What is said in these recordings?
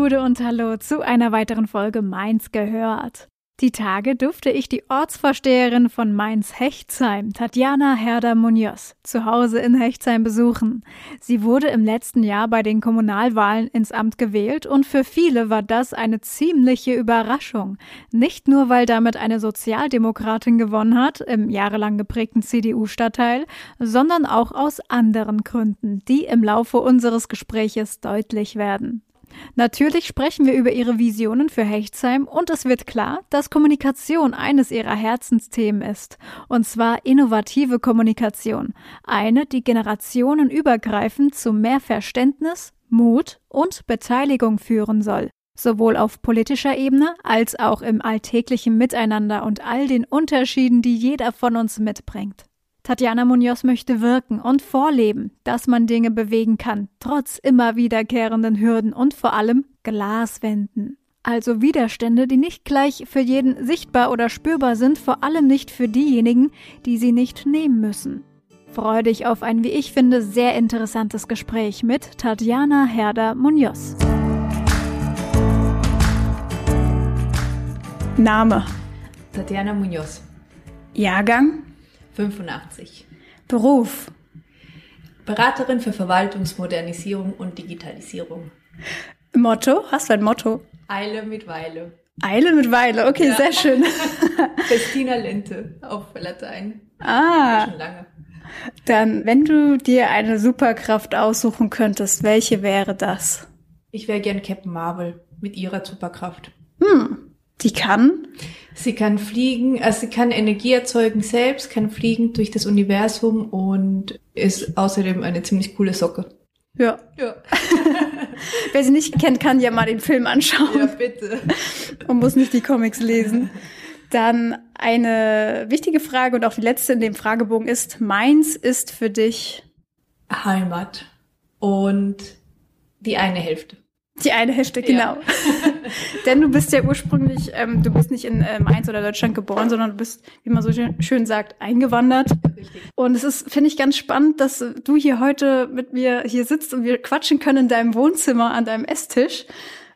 Gude und Hallo zu einer weiteren Folge Mainz gehört. Die Tage durfte ich die Ortsvorsteherin von Mainz-Hechtsheim, Tatjana Herder-Munoz, zu Hause in Hechtsheim besuchen. Sie wurde im letzten Jahr bei den Kommunalwahlen ins Amt gewählt und für viele war das eine ziemliche Überraschung. Nicht nur, weil damit eine Sozialdemokratin gewonnen hat, im jahrelang geprägten CDU-Stadtteil, sondern auch aus anderen Gründen, die im Laufe unseres Gespräches deutlich werden. Natürlich sprechen wir über ihre Visionen für Hechtsheim und es wird klar, dass Kommunikation eines ihrer Herzensthemen ist. Und zwar innovative Kommunikation. Eine, die generationenübergreifend zu mehr Verständnis, Mut und Beteiligung führen soll. Sowohl auf politischer Ebene als auch im alltäglichen Miteinander und all den Unterschieden, die jeder von uns mitbringt. Tatjana Munoz möchte wirken und vorleben, dass man Dinge bewegen kann, trotz immer wiederkehrenden Hürden und vor allem Glaswänden. Also Widerstände, die nicht gleich für jeden sichtbar oder spürbar sind, vor allem nicht für diejenigen, die sie nicht nehmen müssen. Freue dich auf ein, wie ich finde, sehr interessantes Gespräch mit Tatjana Herder Munoz. Name Tatjana Munoz. Jahrgang 85. Beruf Beraterin für Verwaltungsmodernisierung und Digitalisierung. Motto? Hast du ein Motto? Eile mit Weile. Eile mit Weile, okay, Ja. sehr schön. Festina Lente auf Latein. ah, Schon lange. dann, wenn du dir eine Superkraft aussuchen könntest, welche wäre das? Ich wäre gern Captain Marvel mit ihrer Superkraft. Hm, die kann? Sie kann fliegen, also sie kann Energie erzeugen selbst, kann fliegen durch das Universum und ist außerdem eine ziemlich coole Socke. Ja. Ja, Wer sie nicht kennt, kann ja mal den Film anschauen ja bitte. und muss nicht die Comics lesen. Dann eine wichtige Frage und auch die letzte in dem Fragebogen ist, Mainz ist für dich Heimat und die eine Hälfte. Die eine Hälfte, genau. Ja. Denn du bist ja ursprünglich, ähm, du bist nicht in äh, Mainz oder Deutschland geboren, sondern du bist, wie man so schön, schön sagt, eingewandert. Richtig. Und es ist, finde ich, ganz spannend, dass du hier heute mit mir hier sitzt und wir quatschen können in deinem Wohnzimmer an deinem Esstisch,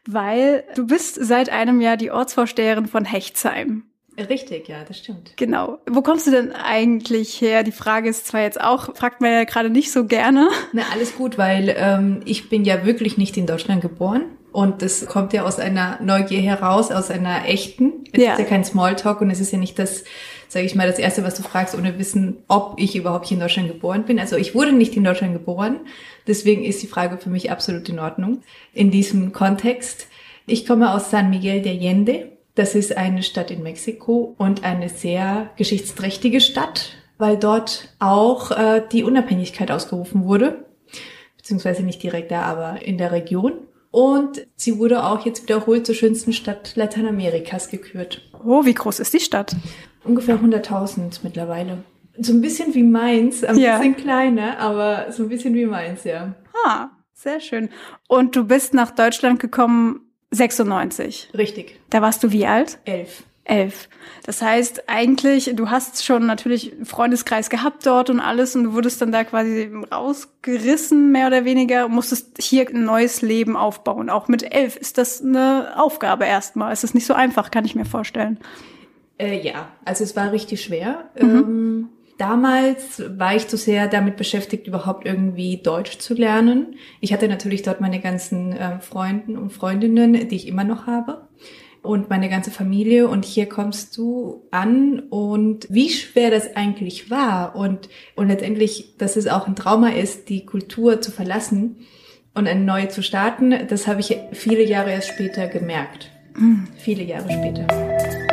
weil du bist seit einem Jahr die Ortsvorsteherin von Hechtsheim. Richtig, ja, das stimmt. Genau. Wo kommst du denn eigentlich her? Die Frage ist zwar jetzt auch, fragt man ja gerade nicht so gerne. Na, alles gut, weil ähm, ich bin ja wirklich nicht in Deutschland geboren. Und das kommt ja aus einer Neugier heraus, aus einer echten. Es Ja. ist ja kein Smalltalk und es ist ja nicht das, sage ich mal, das Erste, was du fragst, ohne wissen, ob ich überhaupt hier in Deutschland geboren bin. Also ich wurde nicht in Deutschland geboren. Deswegen ist die Frage für mich absolut in Ordnung in diesem Kontext. Ich komme aus San Miguel de Allende. Das ist eine Stadt in Mexiko und eine sehr geschichtsträchtige Stadt, weil dort auch äh, die Unabhängigkeit ausgerufen wurde beziehungsweise nicht direkt da, aber in der Region. Und sie wurde auch jetzt wiederholt zur schönsten Stadt Lateinamerikas gekürt. Oh, wie groß ist die Stadt? Ungefähr 100.000 mittlerweile. So ein bisschen wie Mainz, ein Ja. bisschen kleiner, aber so ein bisschen wie Mainz, ja. Ah, sehr schön. Und du bist nach Deutschland gekommen 96. Richtig. Da warst du wie alt? Elf. Elf. Das heißt, eigentlich, du hast schon natürlich einen Freundeskreis gehabt dort und alles und du wurdest dann da quasi rausgerissen, mehr oder weniger, und musstest hier ein neues Leben aufbauen. Auch mit elf ist das eine Aufgabe erstmal. Es ist nicht so einfach, kann ich mir vorstellen. Äh, ja, also es war richtig schwer. Ähm, damals war ich zu sehr damit beschäftigt, überhaupt irgendwie Deutsch zu lernen. Ich hatte natürlich dort meine ganzen äh, Freunden und Freundinnen, die ich immer noch habe. Und meine ganze Familie. Und hier kommst du an und wie schwer das eigentlich war. Und, und letztendlich, dass es auch ein Trauma ist, die Kultur zu verlassen und eine neue zu starten, das habe ich viele Jahre erst später gemerkt. Viele Jahre später.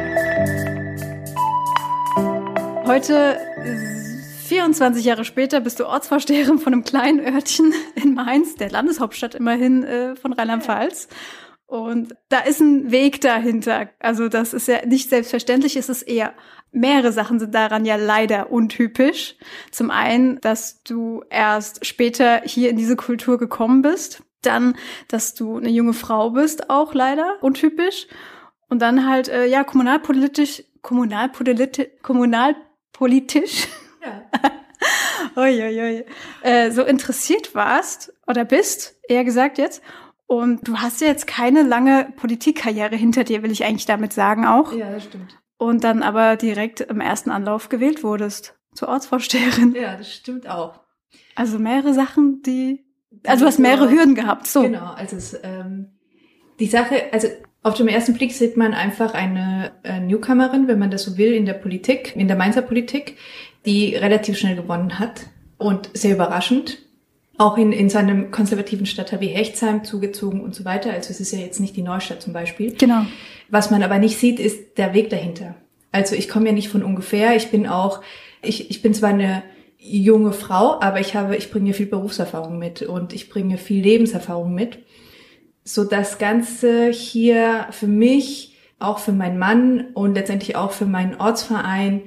Heute 24 Jahre später bist du Ortsvorsteherin von einem kleinen Örtchen in Mainz, der Landeshauptstadt immerhin äh, von Rheinland-Pfalz. Und da ist ein Weg dahinter. Also das ist ja nicht selbstverständlich, es ist eher mehrere Sachen sind daran ja leider untypisch. Zum einen, dass du erst später hier in diese Kultur gekommen bist. Dann, dass du eine junge Frau bist, auch leider untypisch. Und dann halt, äh, ja, kommunalpolitisch, kommunalpolitisch, kommunalpolitisch. Ja. Uiuiui. Äh, so interessiert warst oder bist, eher gesagt jetzt. Und du hast ja jetzt keine lange Politikkarriere hinter dir, will ich eigentlich damit sagen auch. Ja, das stimmt. Und dann aber direkt im ersten Anlauf gewählt wurdest zur Ortsvorsteherin. Ja, das stimmt auch. Also mehrere Sachen, die, also du hast mehrere Hürden gehabt, so. Genau, also es, ähm, die Sache, also auf dem ersten Blick sieht man einfach eine äh, Newcomerin, wenn man das so will, in der Politik, in der Mainzer Politik, die relativ schnell gewonnen hat und sehr überraschend auch in, in seinem konservativen Stadtteil wie Hechtsheim zugezogen und so weiter. Also es ist ja jetzt nicht die Neustadt zum Beispiel. Genau. Was man aber nicht sieht, ist der Weg dahinter. Also ich komme ja nicht von ungefähr. Ich bin auch, ich, ich bin zwar eine junge Frau, aber ich habe, ich bringe viel Berufserfahrung mit und ich bringe viel Lebenserfahrung mit. So das Ganze hier für mich, auch für meinen Mann und letztendlich auch für meinen Ortsverein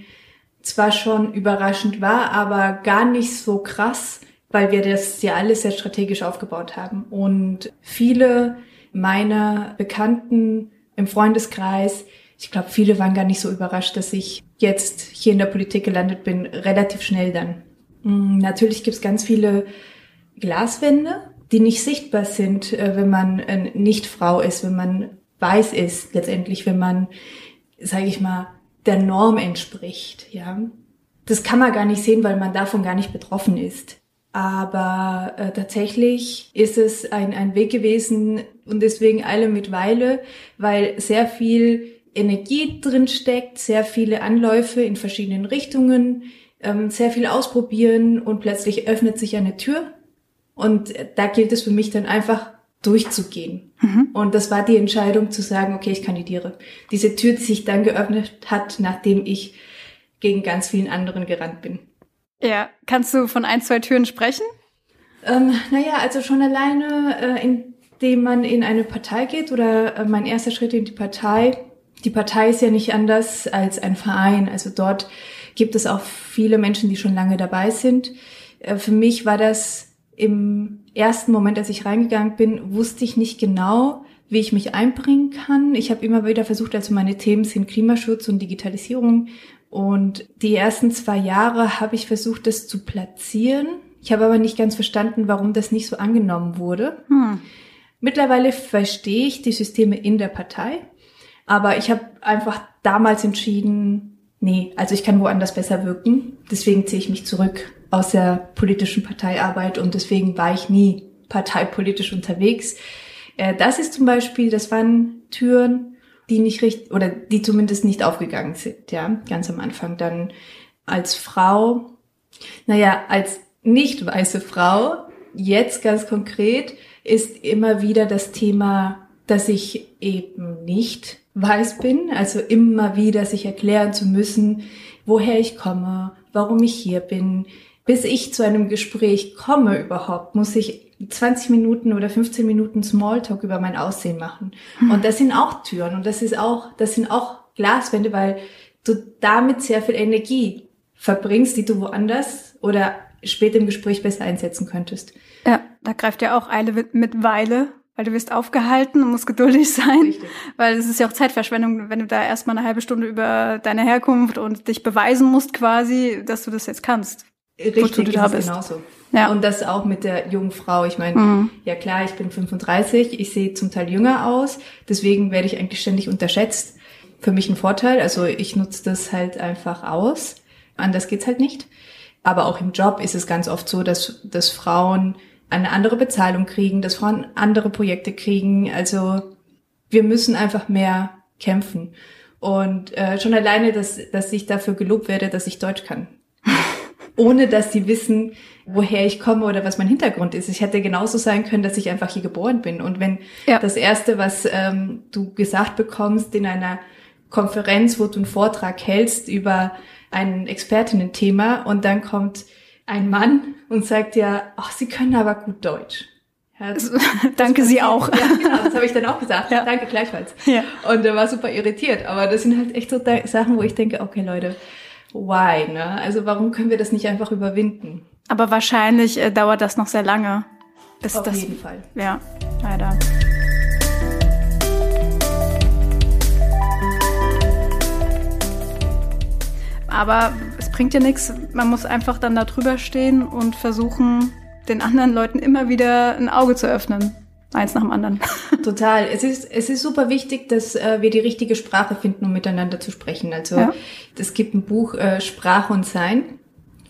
zwar schon überraschend war, aber gar nicht so krass, weil wir das ja alles sehr strategisch aufgebaut haben. Und viele meiner Bekannten im Freundeskreis, ich glaube, viele waren gar nicht so überrascht, dass ich jetzt hier in der Politik gelandet bin, relativ schnell dann. Mm, natürlich gibt es ganz viele Glaswände, die nicht sichtbar sind, äh, wenn man nicht Frau ist, wenn man weiß ist, letztendlich, wenn man, sage ich mal, der Norm entspricht. Ja, das kann man gar nicht sehen, weil man davon gar nicht betroffen ist. Aber äh, tatsächlich ist es ein, ein Weg gewesen und deswegen alle mit Weile, weil sehr viel Energie drin steckt, sehr viele Anläufe in verschiedenen Richtungen, ähm, sehr viel ausprobieren und plötzlich öffnet sich eine Tür. Und da gilt es für mich dann einfach durchzugehen. Mhm. Und das war die Entscheidung zu sagen, okay, ich kandidiere. Diese Tür, die sich dann geöffnet hat, nachdem ich gegen ganz vielen anderen gerannt bin. Ja, kannst du von ein, zwei Türen sprechen? Ähm, naja, also schon alleine, äh, indem man in eine Partei geht oder äh, mein erster Schritt in die Partei. Die Partei ist ja nicht anders als ein Verein. Also dort gibt es auch viele Menschen, die schon lange dabei sind. Äh, für mich war das im ersten Moment, als ich reingegangen bin, wusste ich nicht genau, wie ich mich einbringen kann. Ich habe immer wieder versucht, also meine Themen sind Klimaschutz und Digitalisierung und die ersten zwei Jahre habe ich versucht, das zu platzieren. Ich habe aber nicht ganz verstanden, warum das nicht so angenommen wurde. Hm. Mittlerweile verstehe ich die Systeme in der Partei, aber ich habe einfach damals entschieden, nee, also ich kann woanders besser wirken. Deswegen ziehe ich mich zurück aus der politischen Parteiarbeit und deswegen war ich nie parteipolitisch unterwegs. Äh, das ist zum Beispiel, das waren Türen, die nicht richtig oder die zumindest nicht aufgegangen sind, ja, ganz am Anfang. Dann als Frau, naja, als nicht weiße Frau, jetzt ganz konkret, ist immer wieder das Thema, dass ich eben nicht weiß bin, also immer wieder sich erklären zu müssen, woher ich komme, warum ich hier bin. Bis ich zu einem Gespräch komme überhaupt, muss ich 20 Minuten oder 15 Minuten Smalltalk über mein Aussehen machen. Hm. Und das sind auch Türen und das ist auch, das sind auch Glaswände, weil du damit sehr viel Energie verbringst, die du woanders oder später im Gespräch besser einsetzen könntest. Ja, da greift ja auch Eile mit Weile, weil du wirst aufgehalten und musst geduldig sein. Richtig. Weil es ist ja auch Zeitverschwendung, wenn du da erstmal eine halbe Stunde über deine Herkunft und dich beweisen musst quasi, dass du das jetzt kannst. Richtig, du da bist. genauso. Ja. Und das auch mit der jungen Frau. Ich meine, mhm. ja klar, ich bin 35, ich sehe zum Teil jünger aus, deswegen werde ich eigentlich ständig unterschätzt. Für mich ein Vorteil, also ich nutze das halt einfach aus. Anders geht's halt nicht. Aber auch im Job ist es ganz oft so, dass, dass Frauen eine andere Bezahlung kriegen, dass Frauen andere Projekte kriegen. Also wir müssen einfach mehr kämpfen. Und äh, schon alleine, dass, dass ich dafür gelobt werde, dass ich Deutsch kann ohne dass sie wissen, woher ich komme oder was mein Hintergrund ist. Ich hätte genauso sein können, dass ich einfach hier geboren bin. Und wenn ja. das Erste, was ähm, du gesagt bekommst in einer Konferenz, wo du einen Vortrag hältst über ein Expertinnen-Thema und dann kommt ein Mann und sagt ja, ach, Sie können aber gut Deutsch. Ja, Danke Sie auch. Ja, genau, das habe ich dann auch gesagt. Ja. Danke gleichfalls. Ja. Und er war super irritiert. Aber das sind halt echt so Sachen, wo ich denke, okay Leute, why? Ne? Also warum können wir das nicht einfach überwinden? Aber wahrscheinlich äh, dauert das noch sehr lange. Bis Auf das, jeden Fall. Ja, leider. Aber es bringt ja nichts. Man muss einfach dann da drüber stehen und versuchen, den anderen Leuten immer wieder ein Auge zu öffnen. Eins nach dem anderen. Total. Es ist, es ist super wichtig, dass äh, wir die richtige Sprache finden, um miteinander zu sprechen. Also ja. es gibt ein Buch äh, Sprache und Sein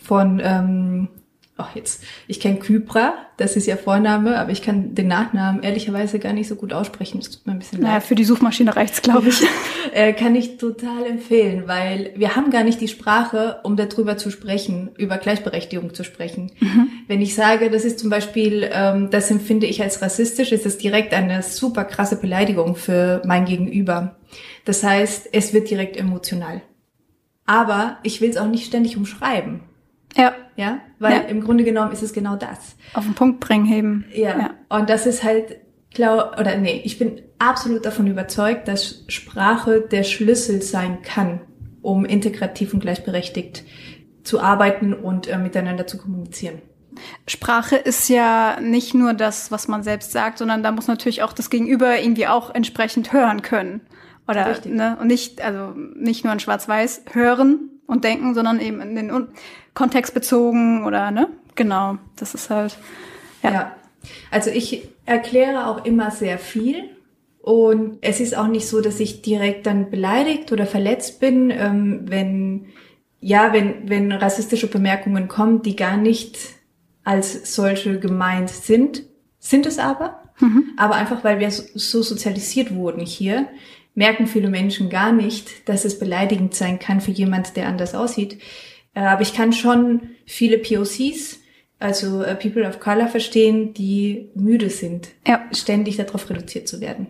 von ähm, ach jetzt, ich kenne Kypra, das ist ihr Vorname, aber ich kann den Nachnamen ehrlicherweise gar nicht so gut aussprechen. Das tut mir ein bisschen naja, leid. für die Suchmaschine reicht's, glaube ich. äh, kann ich total empfehlen, weil wir haben gar nicht die Sprache, um darüber zu sprechen, über Gleichberechtigung zu sprechen. Mhm. Wenn ich sage, das ist zum Beispiel, ähm, das empfinde ich als rassistisch, ist das direkt eine super krasse Beleidigung für mein Gegenüber. Das heißt, es wird direkt emotional. Aber ich will es auch nicht ständig umschreiben. Ja. Ja, weil ja. im Grunde genommen ist es genau das. Auf den Punkt bringen, heben. Ja. ja. Und das ist halt, glaub, oder nee, ich bin absolut davon überzeugt, dass Sprache der Schlüssel sein kann, um integrativ und gleichberechtigt zu arbeiten und äh, miteinander zu kommunizieren. Sprache ist ja nicht nur das, was man selbst sagt, sondern da muss natürlich auch das Gegenüber irgendwie auch entsprechend hören können. Oder, Richtig. ne, und nicht, also nicht nur in Schwarz-Weiß hören und denken, sondern eben in den Kontext bezogen oder ne? Genau, das ist halt ja. ja. Also ich erkläre auch immer sehr viel und es ist auch nicht so, dass ich direkt dann beleidigt oder verletzt bin, ähm, wenn ja, wenn wenn rassistische Bemerkungen kommen, die gar nicht als solche gemeint sind, sind es aber, mhm. aber einfach weil wir so sozialisiert wurden hier, merken viele Menschen gar nicht, dass es beleidigend sein kann für jemand, der anders aussieht. Äh, aber ich kann schon viele POCs, also äh, People of Color, verstehen, die müde sind, ja. ständig darauf reduziert zu werden.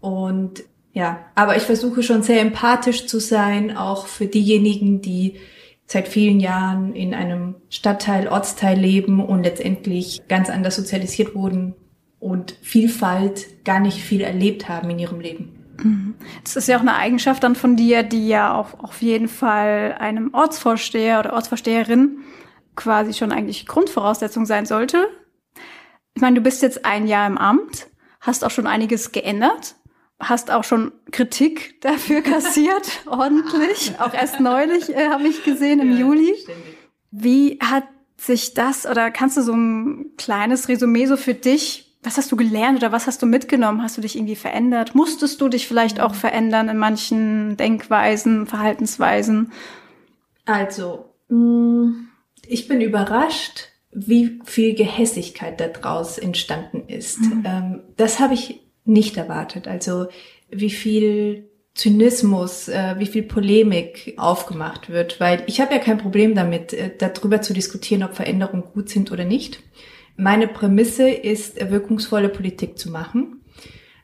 Und ja, aber ich versuche schon sehr empathisch zu sein, auch für diejenigen, die seit vielen Jahren in einem Stadtteil, Ortsteil leben und letztendlich ganz anders sozialisiert wurden und Vielfalt gar nicht viel erlebt haben in ihrem Leben. Das ist ja auch eine Eigenschaft dann von dir, die ja auch auf jeden Fall einem Ortsvorsteher oder Ortsvorsteherin quasi schon eigentlich Grundvoraussetzung sein sollte. Ich meine, du bist jetzt ein Jahr im Amt, hast auch schon einiges geändert, hast auch schon Kritik dafür kassiert, ordentlich. Auch erst neulich äh, habe ich gesehen im ja, Juli. Ständig. Wie hat sich das oder kannst du so ein kleines Resümee so für dich was hast du gelernt oder was hast du mitgenommen? Hast du dich irgendwie verändert? Musstest du dich vielleicht auch verändern in manchen Denkweisen, Verhaltensweisen? Also, mm, ich bin überrascht, wie viel Gehässigkeit daraus entstanden ist. Mhm. Ähm, das habe ich nicht erwartet. Also, wie viel Zynismus, äh, wie viel Polemik aufgemacht wird, weil ich habe ja kein Problem damit, äh, darüber zu diskutieren, ob Veränderungen gut sind oder nicht. Meine Prämisse ist, wirkungsvolle Politik zu machen.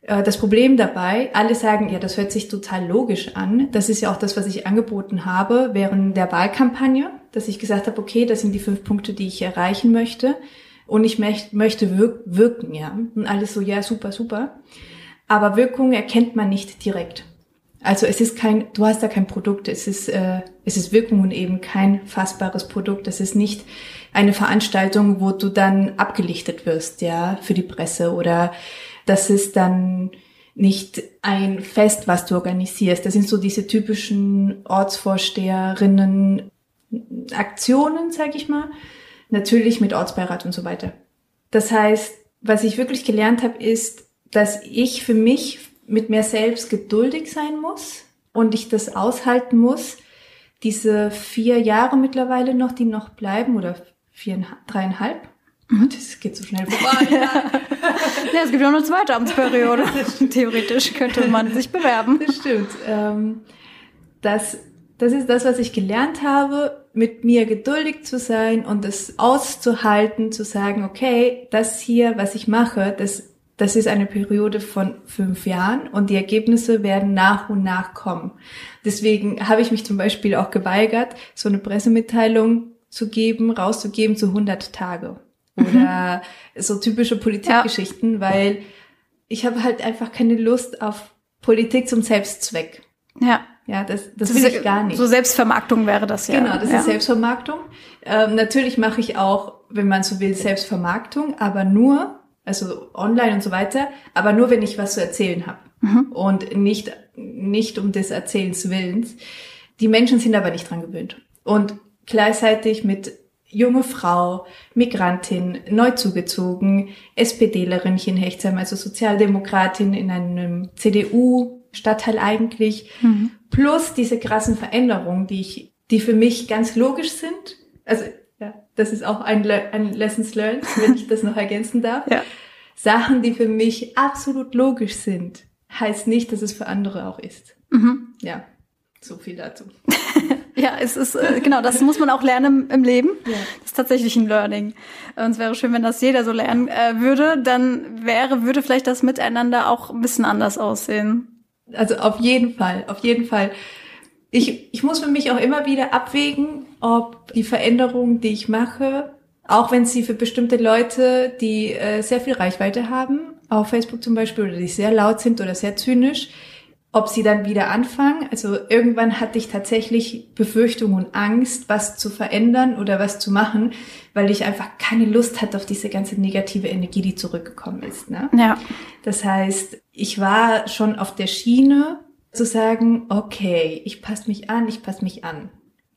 Äh, das Problem dabei, alle sagen, ja, das hört sich total logisch an. Das ist ja auch das, was ich angeboten habe während der Wahlkampagne, dass ich gesagt habe, okay, das sind die fünf Punkte, die ich erreichen möchte. Und ich möchte wirken, ja. Und alles so, ja, super, super. Aber Wirkung erkennt man nicht direkt. Also es ist kein, du hast da kein Produkt, es ist, äh, es ist Wirkung und eben kein fassbares Produkt. Es ist nicht eine Veranstaltung, wo du dann abgelichtet wirst, ja, für die Presse oder das ist dann nicht ein Fest, was du organisierst. Das sind so diese typischen Ortsvorsteherinnen Aktionen, sag ich mal. Natürlich mit Ortsbeirat und so weiter. Das heißt, was ich wirklich gelernt habe, ist, dass ich für mich mit mir selbst geduldig sein muss und ich das aushalten muss, diese vier Jahre mittlerweile noch, die noch bleiben oder vier, dreieinhalb. Mhm. Das geht so schnell vorbei. ja, es gibt ja noch eine zweite Amtsperiode. Theoretisch könnte man sich bewerben. Das stimmt. Ähm, das, das ist das, was ich gelernt habe, mit mir geduldig zu sein und es auszuhalten, zu sagen, okay, das hier, was ich mache, das das ist eine Periode von fünf Jahren und die Ergebnisse werden nach und nach kommen. Deswegen habe ich mich zum Beispiel auch geweigert, so eine Pressemitteilung zu geben, rauszugeben zu 100 Tage oder mhm. so typische Politikgeschichten, ja. weil ich habe halt einfach keine Lust auf Politik zum Selbstzweck. Ja. Ja, das, das, das will ich gar nicht. So Selbstvermarktung wäre das ja. Genau, das ja. ist Selbstvermarktung. Ähm, natürlich mache ich auch, wenn man so will, Selbstvermarktung, aber nur, also online und so weiter, aber nur, wenn ich was zu erzählen habe. Mhm. Und nicht, nicht um des Erzählens Willens. Die Menschen sind aber nicht dran gewöhnt. Und gleichzeitig mit junge Frau, Migrantin, neu zugezogen, SPDlerin hier in Hechtsheim, also Sozialdemokratin in einem CDU-Stadtteil eigentlich, mhm. plus diese krassen Veränderungen, die ich, die für mich ganz logisch sind. Also, das ist auch ein, Le ein Lessons Learned, wenn ich das noch ergänzen darf. Ja. Sachen, die für mich absolut logisch sind, heißt nicht, dass es für andere auch ist. Mhm. Ja, so viel dazu. Ja, es ist, äh, genau, das muss man auch lernen im, Leben. Ja. Das ist tatsächlich ein Learning. Und es wäre schön, wenn das jeder so lernen äh, würde, dann wäre, würde vielleicht das Miteinander auch ein bisschen anders aussehen. Also auf jeden Fall, auf jeden Fall. Ich, ich muss für mich auch immer wieder abwägen, ob die Veränderungen, die ich mache, auch wenn sie für bestimmte Leute, die äh, sehr viel Reichweite haben, auf Facebook zum Beispiel, oder die sehr laut sind oder sehr zynisch, ob sie dann wieder anfangen. Also irgendwann hatte ich tatsächlich Befürchtung und Angst, was zu verändern oder was zu machen, weil ich einfach keine Lust hatte auf diese ganze negative Energie, die zurückgekommen ist. Ne? Ja. Das heißt, ich war schon auf der Schiene zu sagen, okay, ich passe mich an, ich passe mich an.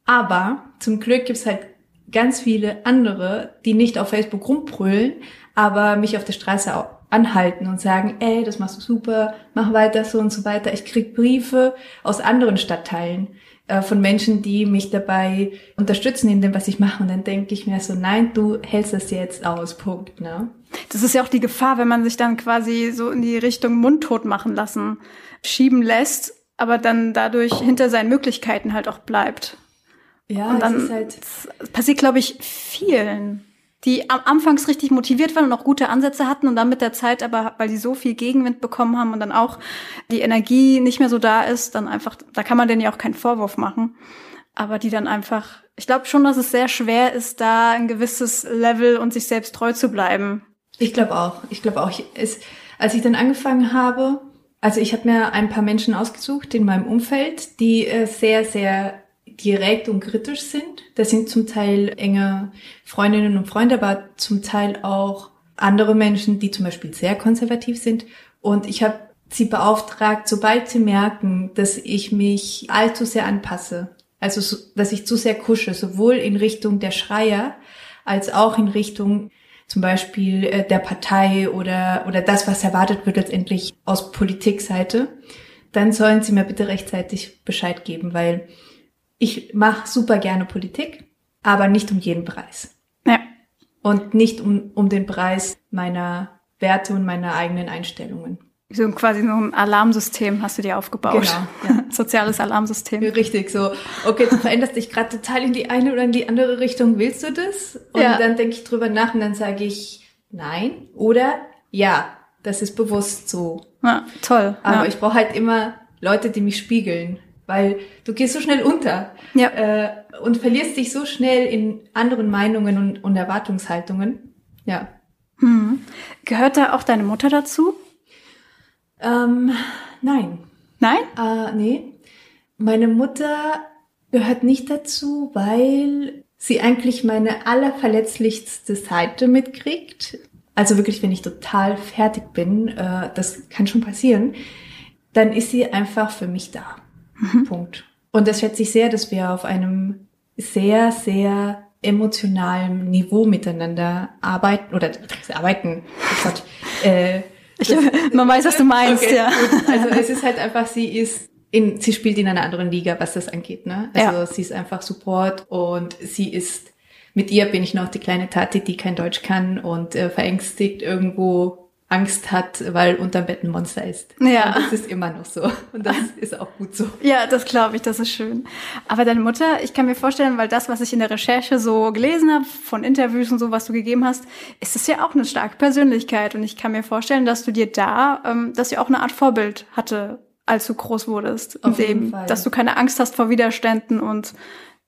Aber zum Glück gibt's halt ganz viele andere, die nicht auf Facebook rumbrüllen, aber mich auf der Straße anhalten und sagen, ey, das machst du super, mach weiter so und so weiter. Ich krieg Briefe aus anderen Stadtteilen äh, von Menschen, die mich dabei unterstützen in dem, was ich mache. Und dann denke ich mir so, nein, du hältst das jetzt aus, Punkt. Ne? Das ist ja auch die Gefahr, wenn man sich dann quasi so in die Richtung mundtot machen lassen, schieben lässt, aber dann dadurch hinter seinen Möglichkeiten halt auch bleibt. Ja, und dann halt passiert, glaube ich, vielen die am Anfangs richtig motiviert waren und auch gute Ansätze hatten und dann mit der Zeit aber, weil die so viel Gegenwind bekommen haben und dann auch die Energie nicht mehr so da ist, dann einfach, da kann man denen ja auch keinen Vorwurf machen. Aber die dann einfach, ich glaube schon, dass es sehr schwer ist, da ein gewisses Level und sich selbst treu zu bleiben. Ich glaube auch. Ich glaube auch. Es, als ich dann angefangen habe, also ich habe mir ein paar Menschen ausgesucht in meinem Umfeld, die äh, sehr, sehr direkt und kritisch sind. Das sind zum Teil enge Freundinnen und Freunde, aber zum Teil auch andere Menschen, die zum Beispiel sehr konservativ sind. Und ich habe sie beauftragt, sobald sie merken, dass ich mich allzu sehr anpasse, also dass ich zu sehr kusche, sowohl in Richtung der Schreier als auch in Richtung zum Beispiel äh, der Partei oder, oder das, was erwartet wird letztendlich aus Politikseite, dann sollen sie mir bitte rechtzeitig Bescheid geben, weil ich mache super gerne Politik, aber nicht um jeden Preis. Ja. Und nicht um, um den Preis meiner Werte und meiner eigenen Einstellungen. So quasi so ein Alarmsystem hast du dir aufgebaut. Genau. Ja. Soziales Alarmsystem. Richtig, so, okay, du veränderst dich gerade total in die eine oder in die andere Richtung, willst du das? Und ja. dann denke ich drüber nach und dann sage ich nein oder ja, das ist bewusst so. Ja, toll. Aber ja. ich brauche halt immer Leute, die mich spiegeln weil du gehst so schnell unter ja. äh, und verlierst dich so schnell in anderen Meinungen und, und Erwartungshaltungen. Ja. Hm. Gehört da auch deine Mutter dazu? Ähm, nein. Nein? Äh, nee. Meine Mutter gehört nicht dazu, weil sie eigentlich meine allerverletzlichste Seite mitkriegt. Also wirklich, wenn ich total fertig bin, äh, das kann schon passieren, dann ist sie einfach für mich da. Mhm. Punkt. Und das schätze ich sehr, dass wir auf einem sehr, sehr emotionalen Niveau miteinander arbeiten oder arbeiten. Oh Gott, äh, ich, das, man weiß, was du meinst, okay, ja. Gut. Also es ist halt einfach, sie ist in, sie spielt in einer anderen Liga, was das angeht, ne? Also ja. sie ist einfach Support und sie ist, mit ihr bin ich noch die kleine Tati, die kein Deutsch kann und äh, verängstigt irgendwo Angst hat, weil unterm Bett ein Monster ist. Ja. Und das ist immer noch so. Und das ist auch gut so. Ja, das glaube ich, das ist schön. Aber deine Mutter, ich kann mir vorstellen, weil das, was ich in der Recherche so gelesen habe, von Interviews und so, was du gegeben hast, ist es ja auch eine starke Persönlichkeit. Und ich kann mir vorstellen, dass du dir da, ähm, dass sie auch eine Art Vorbild hatte, als du groß wurdest. Auf jeden dem, Fall. dass du keine Angst hast vor Widerständen und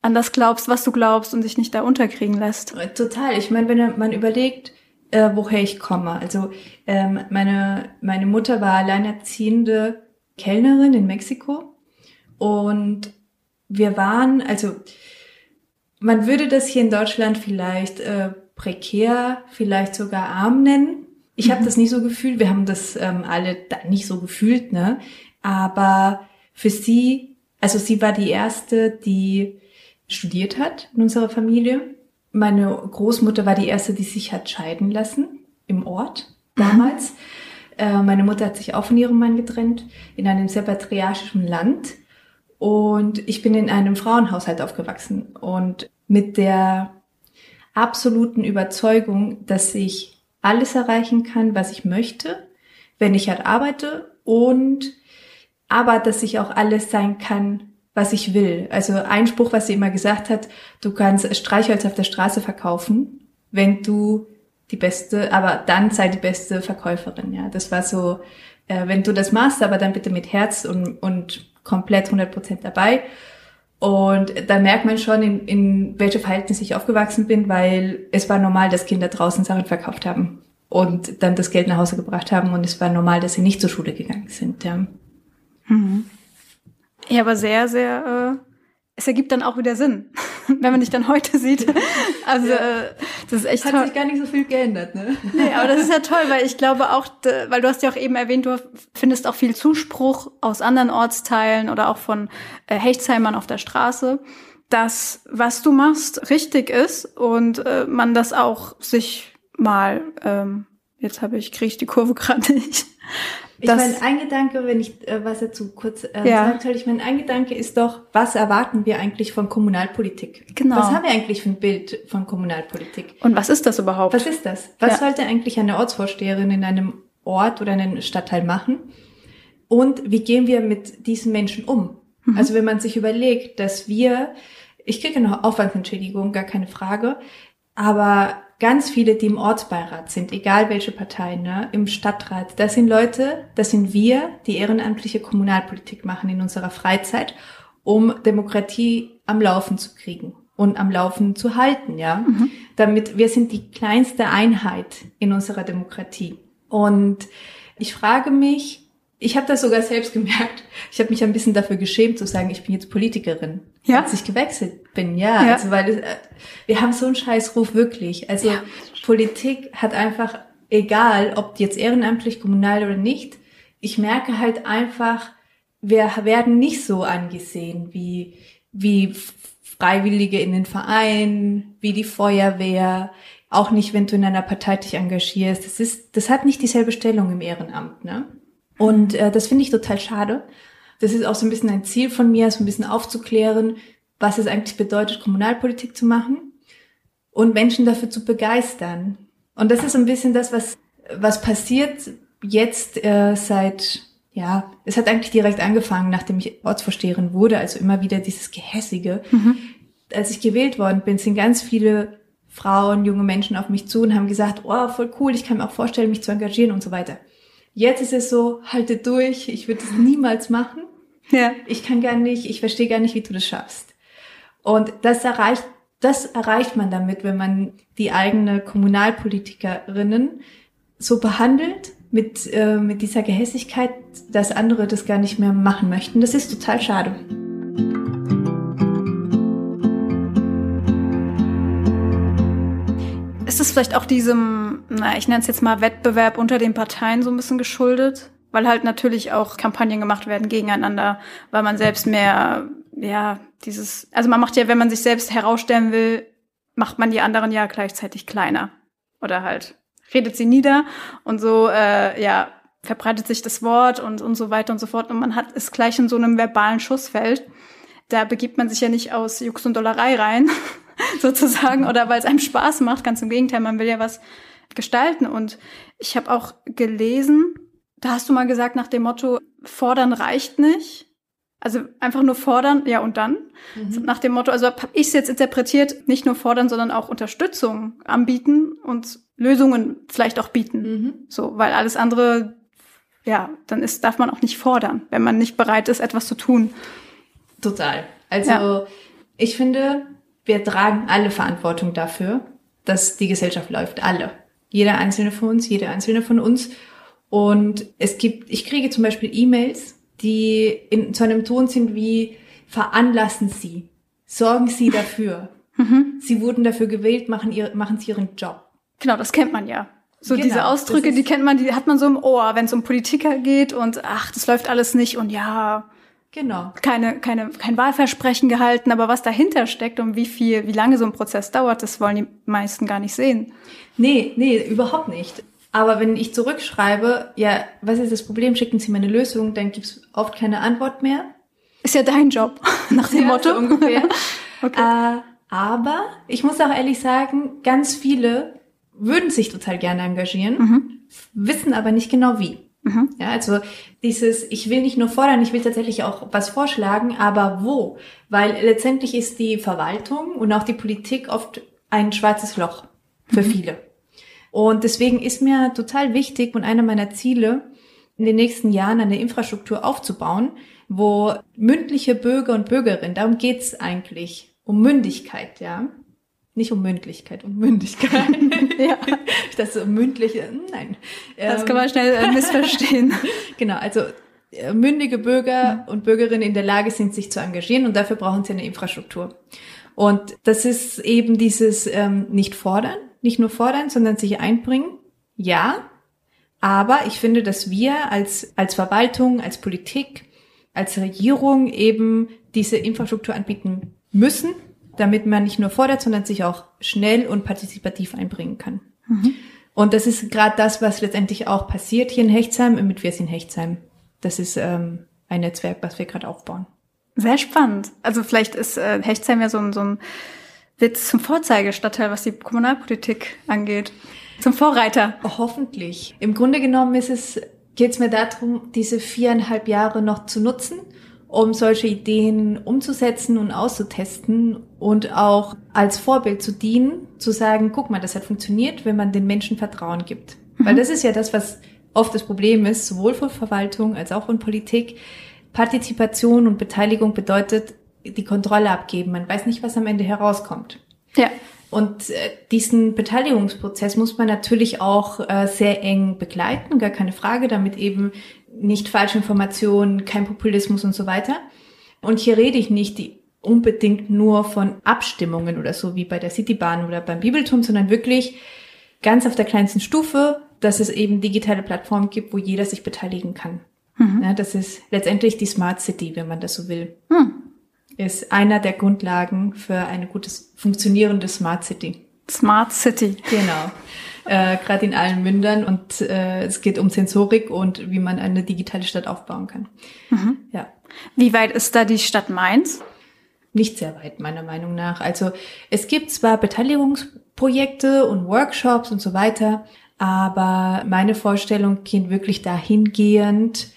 an das glaubst, was du glaubst und dich nicht da unterkriegen lässt. Total. Ich meine, wenn man überlegt, äh, woher ich komme. Also ähm, meine, meine Mutter war alleinerziehende Kellnerin in Mexiko und wir waren, also man würde das hier in Deutschland vielleicht äh, prekär, vielleicht sogar arm nennen. Ich habe das nicht so gefühlt. Wir haben das ähm, alle da nicht so gefühlt, ne? Aber für sie, also sie war die erste, die studiert hat in unserer Familie. Meine Großmutter war die erste, die sich hat scheiden lassen im Ort damals. Äh, meine Mutter hat sich auch von ihrem Mann getrennt in einem sehr patriarchischen Land. Und ich bin in einem Frauenhaushalt aufgewachsen und mit der absoluten Überzeugung, dass ich alles erreichen kann, was ich möchte, wenn ich halt arbeite und aber dass ich auch alles sein kann, was ich will. Also ein Spruch, was sie immer gesagt hat, du kannst Streichholz auf der Straße verkaufen, wenn du die beste, aber dann sei die beste Verkäuferin. Ja, das war so, äh, wenn du das machst, aber dann bitte mit Herz und, und komplett 100 Prozent dabei. Und da merkt man schon, in, in welche Verhältnisse ich aufgewachsen bin, weil es war normal, dass Kinder draußen Sachen verkauft haben und dann das Geld nach Hause gebracht haben und es war normal, dass sie nicht zur Schule gegangen sind. Ja. Ja, aber sehr, sehr, äh, es ergibt dann auch wieder Sinn, wenn man dich dann heute sieht. Also Ja. äh, das ist echt Hat toll. sich gar nicht so viel geändert, ne? Nee, aber das ist ja toll, weil ich glaube auch, weil du hast ja auch eben erwähnt, du findest auch viel Zuspruch aus anderen Ortsteilen oder auch von äh, Hechtsheimern auf der Straße, dass was du machst richtig ist und äh, man das auch sich mal, ähm, jetzt habe ich, kriege ich die Kurve gerade nicht. Ich meine, ein Gedanke, wenn ich äh, was dazu kurz äh, Ja. sagen soll, ich meine, ein Gedanke ist doch, was erwarten wir eigentlich von Kommunalpolitik? Genau. Was haben wir eigentlich für ein Bild von Kommunalpolitik? Und was ist das überhaupt? Was ist das? Was Ja. sollte eigentlich eine Ortsvorsteherin in einem Ort oder einem Stadtteil machen? Und wie gehen wir mit diesen Menschen um? Also wenn man sich überlegt, dass wir, ich kriege noch Aufwandsentschädigung, gar keine Frage, aber ganz viele, die im Ortsbeirat sind, egal welche Partei, ne, im Stadtrat, das sind Leute, das sind wir, die ehrenamtliche Kommunalpolitik machen in unserer Freizeit, um Demokratie am Laufen zu kriegen und am Laufen zu halten, ja. Damit wir sind die kleinste Einheit in unserer Demokratie. Und ich frage mich, ich habe das sogar selbst gemerkt. Ich habe mich ein bisschen dafür geschämt zu sagen, ich bin jetzt Politikerin, Ja? als ich gewechselt bin. Ja, Ja. also weil äh, wir haben so einen Scheißruf wirklich. Also Ja. Politik hat einfach egal, ob jetzt ehrenamtlich, kommunal oder nicht. Ich merke halt einfach, wir werden nicht so angesehen wie wie Freiwillige in den Vereinen, wie die Feuerwehr, auch nicht, wenn du in einer Partei dich engagierst. Das ist, das hat nicht dieselbe Stellung im Ehrenamt, ne? Und äh, das finde ich total schade. Das ist auch so ein bisschen ein Ziel von mir, so ein bisschen aufzuklären, was es eigentlich bedeutet, Kommunalpolitik zu machen und Menschen dafür zu begeistern. Und das ist so ein bisschen das, was, was passiert jetzt äh, seit, ja, es hat eigentlich direkt angefangen, nachdem ich Ortsvorsteherin wurde, also immer wieder dieses Gehässige. Als ich gewählt worden bin, sind ganz viele Frauen, junge Menschen auf mich zu und haben gesagt, oh, voll cool, ich kann mir auch vorstellen, mich zu engagieren und so weiter. Jetzt ist es so, halte durch, ich würde es niemals machen. Ja. Ich kann gar nicht, ich verstehe gar nicht, wie du das schaffst. Und das erreicht, das erreicht man damit, wenn man die eigene Kommunalpolitikerinnen so behandelt mit, äh, mit dieser Gehässigkeit, dass andere das gar nicht mehr machen möchten. Das ist total schade. Ist es vielleicht auch diesem, na, ich nenne es jetzt mal Wettbewerb unter den Parteien so ein bisschen geschuldet? Weil halt natürlich auch Kampagnen gemacht werden gegeneinander, weil man selbst mehr, ja, dieses, also man macht ja, wenn man sich selbst herausstellen will, macht man die anderen ja gleichzeitig kleiner. Oder halt redet sie nieder und so, äh, ja, verbreitet sich das Wort und, und so weiter und so fort. Und man hat es gleich in so einem verbalen Schussfeld. Da begibt man sich ja nicht aus Jux und Dollerei rein, sozusagen, oder weil es einem Spaß macht. Ganz im Gegenteil, man will ja was gestalten. Und ich habe auch gelesen, da hast du mal gesagt nach dem Motto, fordern reicht nicht. Also einfach nur fordern, ja und dann. Mhm. Nach dem Motto, also habe ich es jetzt interpretiert, nicht nur fordern, sondern auch Unterstützung anbieten und Lösungen vielleicht auch bieten. Mhm. So, weil alles andere, ja, dann ist, darf man auch nicht fordern, wenn man nicht bereit ist, etwas zu tun. Total. Also ja. ich finde, wir tragen alle Verantwortung dafür, dass die Gesellschaft läuft. Alle. Jeder einzelne von uns, jede einzelne von uns. Und es gibt, ich kriege zum Beispiel E-Mails, die in zu einem Ton sind wie veranlassen Sie, sorgen Sie dafür. Mhm. Sie wurden dafür gewählt, machen, ihr, machen Sie Ihren Job. Genau, das kennt man ja. So genau, diese Ausdrücke, die kennt man, die hat man so im Ohr, wenn es um Politiker geht und ach, das läuft alles nicht und ja, genau. Keine, keine, kein Wahlversprechen gehalten, aber was dahinter steckt und wie viel, wie lange so ein Prozess dauert, das wollen die meisten gar nicht sehen. Nee, nee, überhaupt nicht. Aber wenn ich zurückschreibe, ja, was ist das Problem, schicken Sie mir eine Lösung, dann gibt's oft keine Antwort mehr. Ist ja dein Job, nach dem ja, Motto. So ungefähr. okay. Äh, aber ich muss auch ehrlich sagen, ganz viele würden sich total gerne engagieren, mhm. wissen aber nicht genau wie. Mhm. Ja, also dieses, ich will nicht nur fordern, ich will tatsächlich auch was vorschlagen, aber wo? Weil letztendlich ist die Verwaltung und auch die Politik oft ein schwarzes Loch für mhm. viele. Und deswegen ist mir total wichtig und einer meiner Ziele, in den nächsten Jahren eine Infrastruktur aufzubauen, wo mündliche Bürger und Bürgerinnen, darum geht's eigentlich, um Mündigkeit, ja. Nicht um Mündlichkeit, um Mündigkeit. ja. Das so mündliche, nein. Das kann man schnell äh, missverstehen. genau, also äh, mündige Bürger und Bürgerinnen in der Lage sind, sich zu engagieren und dafür brauchen sie eine Infrastruktur. Und das ist eben dieses ähm, nicht fordern, nicht nur fordern, sondern sich einbringen. Ja, aber ich finde, dass wir als, als Verwaltung, als Politik, als Regierung eben diese Infrastruktur anbieten müssen, damit man nicht nur fordert, sondern sich auch schnell und partizipativ einbringen kann. Mhm. Und das ist gerade das, was letztendlich auch passiert hier in Hechtsheim mit Wir sind Hechtsheim. Das ist ähm, ein Netzwerk, was wir gerade aufbauen. Sehr spannend. Also vielleicht ist äh, Hechtsheim ja so ein, so ein Witz zum Vorzeigestadtteil, was die Kommunalpolitik angeht. Zum Vorreiter. Oh, hoffentlich. Im Grunde genommen ist es, geht es mir darum, diese viereinhalb Jahre noch zu nutzen, um solche Ideen umzusetzen und auszutesten und auch als Vorbild zu dienen, zu sagen, guck mal, das hat funktioniert, wenn man den Menschen Vertrauen gibt. Mhm. Weil das ist ja das, was oft das Problem ist, sowohl von Verwaltung als auch von Politik. Partizipation und Beteiligung bedeutet, die Kontrolle abgeben. Man weiß nicht, was am Ende herauskommt. Ja. Und äh, diesen Beteiligungsprozess muss man natürlich auch äh, sehr eng begleiten, gar keine Frage, damit eben nicht falsche Informationen, kein Populismus und so weiter. Und hier rede ich nicht die, unbedingt nur von Abstimmungen oder so wie bei der Citybahn oder beim Bibelturm, sondern wirklich ganz auf der kleinsten Stufe, dass es eben digitale Plattformen gibt, wo jeder sich beteiligen kann. Mhm. Ja, das ist letztendlich die Smart City, wenn man das so will. Mhm ist einer der Grundlagen für eine gutes funktionierende Smart City. Smart City. Genau. Äh, Gerade in allen Mündern und äh, es geht um Sensorik und wie man eine digitale Stadt aufbauen kann. Mhm. Ja. Wie weit ist da die Stadt Mainz? Nicht sehr weit, meiner Meinung nach. Also es gibt zwar Beteiligungsprojekte und Workshops und so weiter, aber meine Vorstellung geht wirklich dahingehend,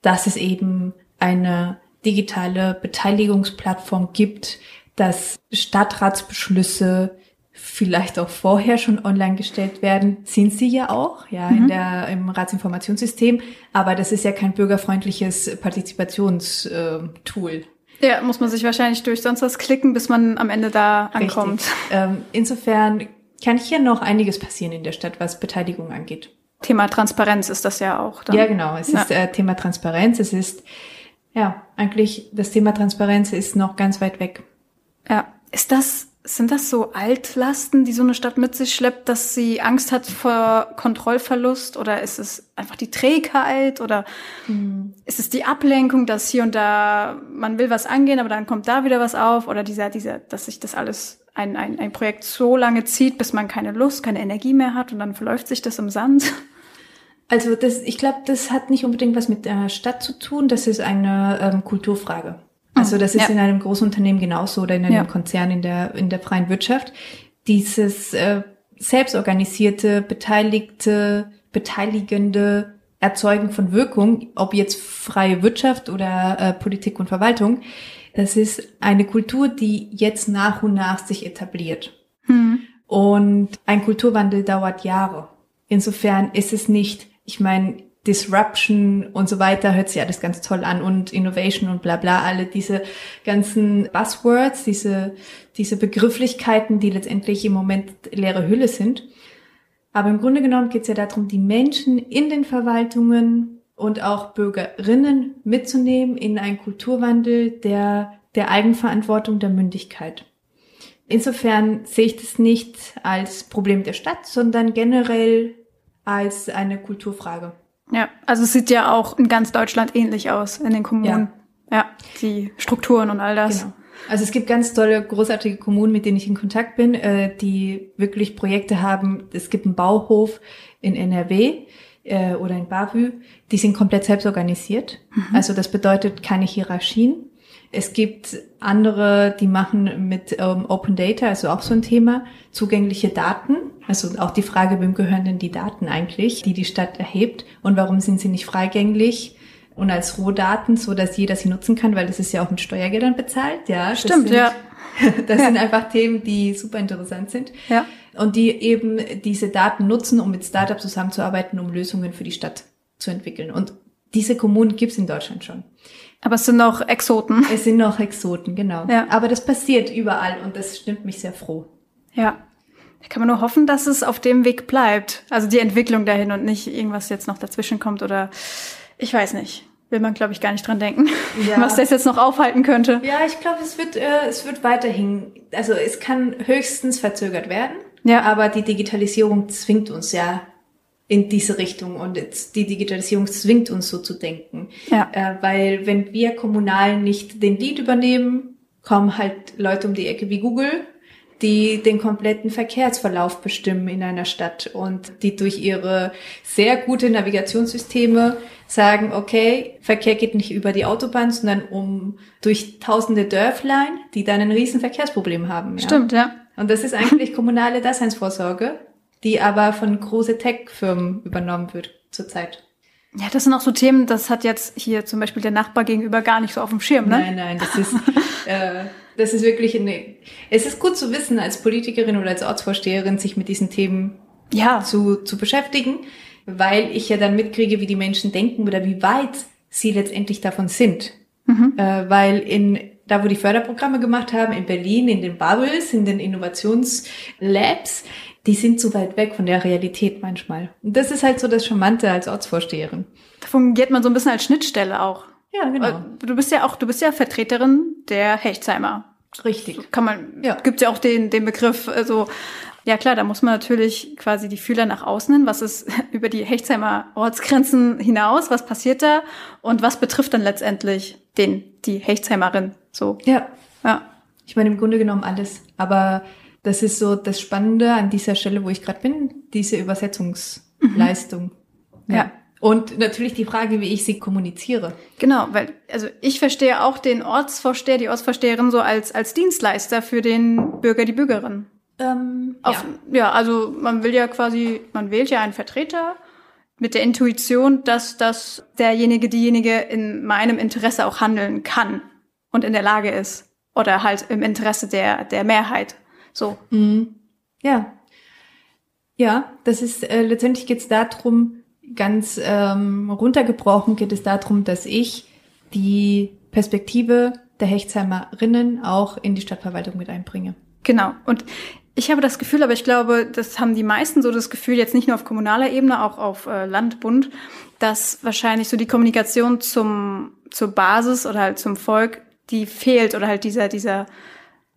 dass es eben eine digitale Beteiligungsplattform gibt, dass Stadtratsbeschlüsse vielleicht auch vorher schon online gestellt werden, sind sie ja auch, ja, mhm. in der, im Ratsinformationssystem. Aber das ist ja kein bürgerfreundliches Partizipationstool. Ja, muss man sich wahrscheinlich durch sonst was klicken, bis man am Ende da ankommt. Ähm, insofern kann hier noch einiges passieren in der Stadt, was Beteiligung angeht. Thema Transparenz ist das ja auch. Dann. Ja, genau. Es ja. ist äh, Thema Transparenz. Es ist ja, eigentlich das Thema Transparenz ist noch ganz weit weg. Ja, ist das, sind das so Altlasten, die so eine Stadt mit sich schleppt, dass sie Angst hat vor Kontrollverlust oder ist es einfach die Trägheit oder hm. ist es die Ablenkung, dass hier und da man will was angehen, aber dann kommt da wieder was auf oder dieser, dieser, dass sich das alles ein, ein, ein Projekt so lange zieht, bis man keine Lust, keine Energie mehr hat und dann verläuft sich das im Sand? Also das, ich glaube, das hat nicht unbedingt was mit der Stadt zu tun. Das ist eine ähm, Kulturfrage. Also das ist ja. in einem Großunternehmen genauso oder in einem ja. Konzern in der in der freien Wirtschaft. Dieses äh, selbstorganisierte, beteiligte, beteiligende Erzeugen von Wirkung, ob jetzt freie Wirtschaft oder äh, Politik und Verwaltung, das ist eine Kultur, die jetzt nach und nach sich etabliert. Hm. Und ein Kulturwandel dauert Jahre. Insofern ist es nicht, ich meine, Disruption und so weiter hört sich alles ganz toll an und Innovation und bla bla, alle diese ganzen Buzzwords, diese, diese Begrifflichkeiten, die letztendlich im Moment leere Hülle sind. Aber im Grunde genommen geht es ja darum, die Menschen in den Verwaltungen und auch Bürgerinnen mitzunehmen in einen Kulturwandel der, der Eigenverantwortung, der Mündigkeit. Insofern sehe ich das nicht als Problem der Stadt, sondern generell als eine Kulturfrage. Ja, also es sieht ja auch in ganz Deutschland ähnlich aus in den Kommunen. Ja, ja die Strukturen und all das. Genau. Also es gibt ganz tolle, großartige Kommunen, mit denen ich in Kontakt bin, äh, die wirklich Projekte haben. Es gibt einen Bauhof in NRW äh, oder in Bavü, die sind komplett selbst organisiert. Mhm. Also das bedeutet keine Hierarchien. Es gibt andere, die machen mit ähm, Open Data, also auch so ein Thema, zugängliche Daten. Also auch die Frage, wem gehören denn die Daten eigentlich, die die Stadt erhebt und warum sind sie nicht freigänglich und als Rohdaten, so dass jeder sie nutzen kann, weil das ist ja auch mit Steuergeldern bezahlt. Ja, stimmt, sind, ja. Das ja. sind einfach Themen, die super interessant sind. Ja. Und die eben diese Daten nutzen, um mit Startups zusammenzuarbeiten, um Lösungen für die Stadt zu entwickeln. Und diese Kommunen gibt's in Deutschland schon. Aber es sind noch Exoten. Es sind noch Exoten, genau. Ja. Aber das passiert überall und das stimmt mich sehr froh. Ja. Da kann man nur hoffen, dass es auf dem Weg bleibt. Also die Entwicklung dahin und nicht irgendwas jetzt noch dazwischen kommt oder ich weiß nicht. Will man, glaube ich, gar nicht dran denken, ja. was das jetzt noch aufhalten könnte. Ja, ich glaube, es wird, äh, es wird weiterhin, also es kann höchstens verzögert werden. Ja. Aber die Digitalisierung zwingt uns ja in diese Richtung und jetzt die Digitalisierung zwingt uns so zu denken. Ja. Äh, weil wenn wir kommunal nicht den Lead übernehmen, kommen halt Leute um die Ecke wie Google die den kompletten Verkehrsverlauf bestimmen in einer Stadt und die durch ihre sehr gute Navigationssysteme sagen, okay, Verkehr geht nicht über die Autobahn, sondern um durch tausende Dörflein, die dann ein riesen Verkehrsproblem haben. Ja? Stimmt, ja. Und das ist eigentlich kommunale Daseinsvorsorge, die aber von große Tech-Firmen übernommen wird zurzeit. Ja, das sind auch so Themen, das hat jetzt hier zum Beispiel der Nachbar gegenüber gar nicht so auf dem Schirm, ne? Nein, nein, das ist, äh, das ist wirklich eine, es ist gut zu wissen, als Politikerin oder als Ortsvorsteherin sich mit diesen Themen ja. zu, zu beschäftigen, weil ich ja dann mitkriege, wie die Menschen denken oder wie weit sie letztendlich davon sind. Mhm. Äh, weil in, da wo die Förderprogramme gemacht haben, in Berlin, in den Bubbles, in den Innovationslabs, die sind zu weit weg von der Realität manchmal. Und das ist halt so das Charmante als Ortsvorsteherin. Da fungiert man so ein bisschen als Schnittstelle auch. Ja, genau. Äh, du bist ja auch, du bist ja Vertreterin der Hechtsheimer. Richtig. Kann man, ja. gibt's ja auch den, den Begriff, also, ja klar, da muss man natürlich quasi die Fühler nach außen hin. Was ist über die Hechtsheimer Ortsgrenzen hinaus? Was passiert da? Und was betrifft dann letztendlich den, die Hechtsheimerin? So. Ja. Ja. Ich meine, im Grunde genommen alles. Aber das ist so das Spannende an dieser Stelle, wo ich gerade bin, diese Übersetzungsleistung. Mhm. Ja. ja. Und natürlich die Frage, wie ich sie kommuniziere. Genau, weil, also ich verstehe auch den Ortsvorsteher, die Ortsvorsteherin so als, als Dienstleister für den Bürger, die Bürgerin. Ähm, Auf, ja. ja, also man will ja quasi, man wählt ja einen Vertreter mit der Intuition, dass das derjenige, diejenige in meinem Interesse auch handeln kann und in der Lage ist. Oder halt im Interesse der, der Mehrheit. So. Mhm. Ja. Ja, das ist, äh, letztendlich geht es darum, ganz ähm, runtergebrochen geht es darum, dass ich die Perspektive der Hechtsheimerinnen auch in die Stadtverwaltung mit einbringe. Genau. Und ich habe das Gefühl, aber ich glaube, das haben die meisten so das Gefühl, jetzt nicht nur auf kommunaler Ebene, auch auf äh, Land, Bund, dass wahrscheinlich so die Kommunikation zum, zur Basis oder halt zum Volk, die fehlt oder halt dieser, dieser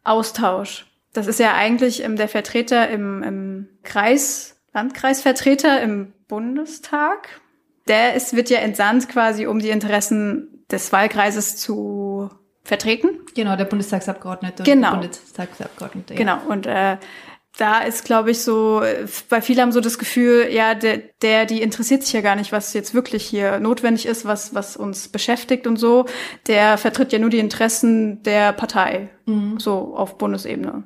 Austausch. Das ist ja eigentlich ähm, der Vertreter im, im Kreis, Landkreisvertreter im Bundestag. Der ist, wird ja entsandt quasi, um die Interessen des Wahlkreises zu vertreten. Genau, der Bundestagsabgeordnete. Genau. Bundestagsabgeordnete. Ja. Genau. Und äh, da ist, glaube ich, so, weil viele haben so das Gefühl, ja, der, der, die interessiert sich ja gar nicht, was jetzt wirklich hier notwendig ist, was, was uns beschäftigt und so. Der vertritt ja nur die Interessen der Partei, mhm. so auf Bundesebene.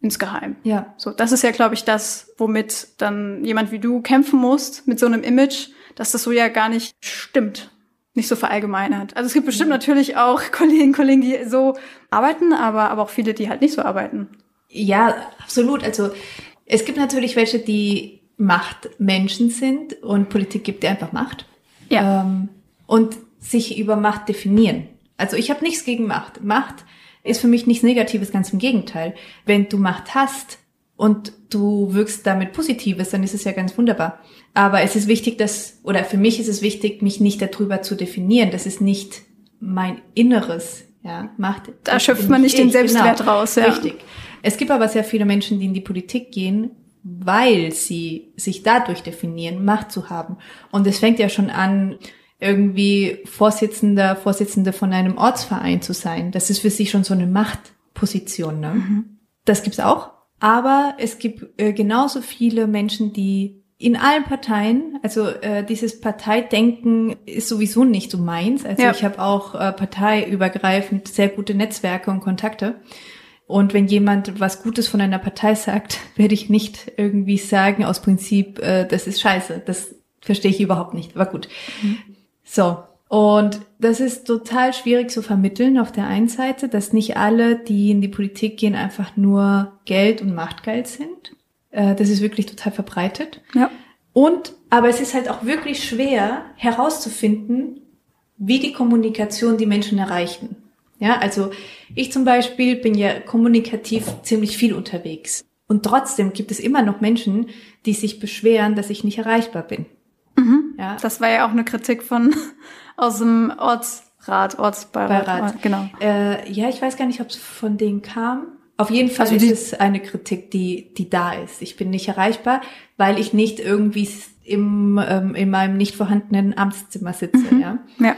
Insgeheim. Ja. So, das ist ja, glaube ich, das, womit dann jemand wie du kämpfen musst mit so einem Image, dass das so ja gar nicht stimmt, nicht so verallgemeinert. Also es gibt bestimmt natürlich auch Kolleginnen, Kollegen, die so arbeiten, aber, aber auch viele, die halt nicht so arbeiten. Ja, absolut. Also es gibt natürlich welche, die Machtmenschen sind und Politik gibt dir einfach Macht. Ja. Ähm, und sich über Macht definieren. Also ich habe nichts gegen Macht. Macht ist für mich nichts Negatives, ganz im Gegenteil. Wenn du Macht hast und du wirkst damit Positives, dann ist es ja ganz wunderbar. Aber es ist wichtig, dass, oder für mich ist es wichtig, mich nicht darüber zu definieren. Das ist nicht mein Inneres. Ja, Macht. Da schöpft man nicht nicht den ich. Selbstwert genau. raus, ja. Richtig. Es gibt aber sehr viele Menschen, die in die Politik gehen, weil sie sich dadurch definieren, Macht zu haben. Und es fängt ja schon an, irgendwie Vorsitzender, Vorsitzende von einem Ortsverein zu sein. Das ist für sich schon so eine Machtposition. Ne? Das gibt's auch. Aber es gibt äh, genauso viele Menschen, die in allen Parteien, also äh, dieses Parteidenken ist sowieso nicht so meins. Also Ja. ich habe auch äh, parteiübergreifend sehr gute Netzwerke und Kontakte. Und wenn jemand was Gutes von einer Partei sagt, werde ich nicht irgendwie sagen aus Prinzip, äh, das ist scheiße. Das verstehe ich überhaupt nicht. Aber gut. So. Und das ist total schwierig zu vermitteln auf der einen Seite, dass nicht alle, die in die Politik gehen, einfach nur Geld und Machtgeil sind. Äh, das ist wirklich total verbreitet. Ja. Und, aber es ist halt auch wirklich schwer herauszufinden, wie die Kommunikation die Menschen erreichen. Ja, also ich zum Beispiel bin ja kommunikativ ziemlich viel unterwegs. Und trotzdem gibt es immer noch Menschen, die sich beschweren, dass ich nicht erreichbar bin. Ja, Das war ja auch eine Kritik von aus dem Ortsrat, Ortsbeirat. Beirat. Genau. Äh, ja, ich weiß gar nicht, ob es von denen kam. Auf jeden Fall Also ist es eine Kritik, die, die da ist. Ich bin nicht erreichbar, weil ich nicht irgendwie im, ähm, in meinem nicht vorhandenen Amtszimmer sitze. Ja. Ja.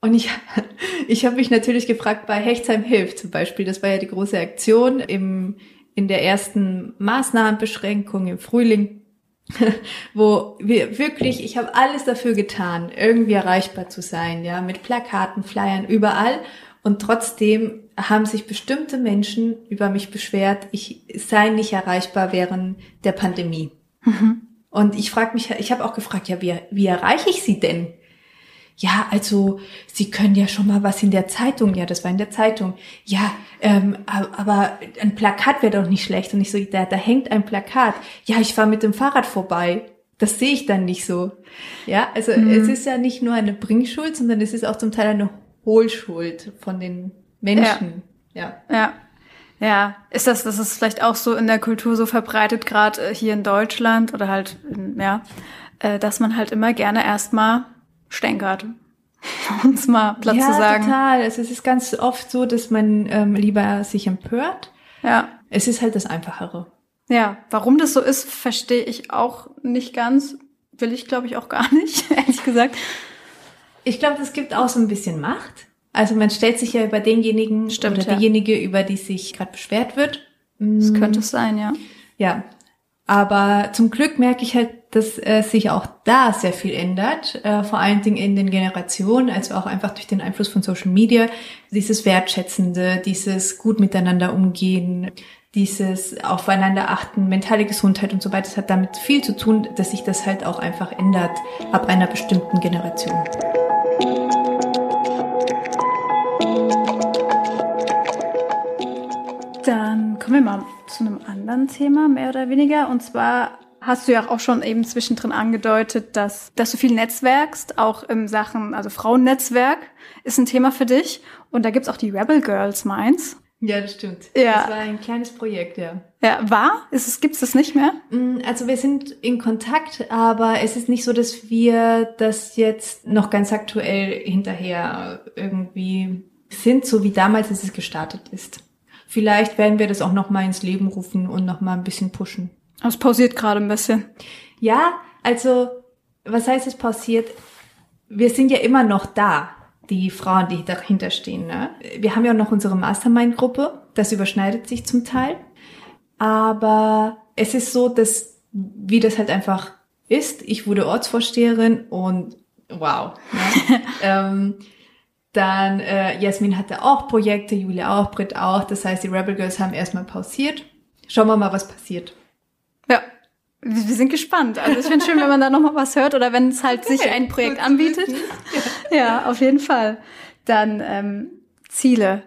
Und ich, ich habe mich natürlich gefragt, bei Hechtsheim hilft zum Beispiel, das war ja die große Aktion im, in der ersten Maßnahmenbeschränkung im Frühling, wo wir wirklich, ich habe alles dafür getan, irgendwie erreichbar zu sein, ja, mit Plakaten, Flyern, überall. Und trotzdem haben sich bestimmte Menschen über mich beschwert, ich sei nicht erreichbar während der Pandemie. Und ich frage mich, ich habe auch gefragt, ja, wie, wie erreiche ich sie denn? Ja, also Sie können ja schon mal was in der Zeitung. Ja, das war in der Zeitung. Ja, ähm, aber ein Plakat wäre doch nicht schlecht. Und ich so, da, da hängt ein Plakat. Ja, ich fahre mit dem Fahrrad vorbei. Das sehe ich dann nicht so. Ja, also es ist ja nicht nur eine Bringschuld, sondern es ist auch zum Teil eine Hohlschuld von den Menschen. Ja. Ja. Ja, ist das, das ist vielleicht auch so in der Kultur so verbreitet, gerade äh, hier in Deutschland oder halt, in, ja, äh, dass man halt immer gerne erstmal stänkert. Um es mal Platz ja, zu sagen. total. Also es ist ganz oft so, dass man ähm, lieber sich empört. Ja. Es ist halt das Einfachere. Ja, warum das so ist, verstehe ich auch nicht ganz. Will ich, glaube ich, auch gar nicht, ehrlich gesagt. Ich glaube, es gibt auch so ein bisschen Macht. Also man stellt sich ja über denjenigen Stimmt, oder ja. diejenige, über die sich gerade beschwert wird. Das könnte es sein, ja. Ja. Aber zum Glück merke ich halt, dass äh, sich auch da sehr viel ändert, äh, vor allen Dingen in den Generationen, also auch einfach durch den Einfluss von Social Media, dieses Wertschätzende, dieses gut miteinander umgehen, dieses aufeinander achten, mentale Gesundheit und so weiter, das hat damit viel zu tun, dass sich das halt auch einfach ändert ab einer bestimmten Generation. Dann kommen wir mal zu einem anderen Thema, mehr oder weniger. Und zwar hast du ja auch schon eben zwischendrin angedeutet, dass, dass du viel netzwerkst, auch im Sachen, also Frauennetzwerk ist ein Thema für dich. Und da gibt's auch die Rebel Girls Minds. Ja, das stimmt. Ja. Das war ein kleines Projekt, ja. Ja, war? Ist es, gibt's das nicht mehr? Mm, Also wir sind in Kontakt, aber es ist nicht so, dass wir das jetzt noch ganz aktuell hinterher irgendwie sind, so wie damals, als es gestartet ist. Vielleicht werden wir das auch noch mal ins Leben rufen und noch mal ein bisschen pushen. Es pausiert gerade ein bisschen. Ja, also was heißt es pausiert? Wir sind ja immer noch da, die Frauen, die dahinter stehen. Ne? Wir haben ja auch noch unsere Mastermind-Gruppe, das überschneidet sich zum Teil. Aber es ist so, dass, wie das halt einfach ist, ich wurde Ortsvorsteherin und wow. Ne? ähm, dann äh, Jasmin hatte auch Projekte, Julia auch, Britt auch. Das heißt, die Rebel Girls haben erstmal pausiert. schauen wir mal, was passiert. Ja, wir sind gespannt. Also ich finde schön, wenn man da nochmal was hört oder wenn es halt okay, sich ein Projekt anbietet. Ja, auf jeden Fall. Dann ähm, Ziele.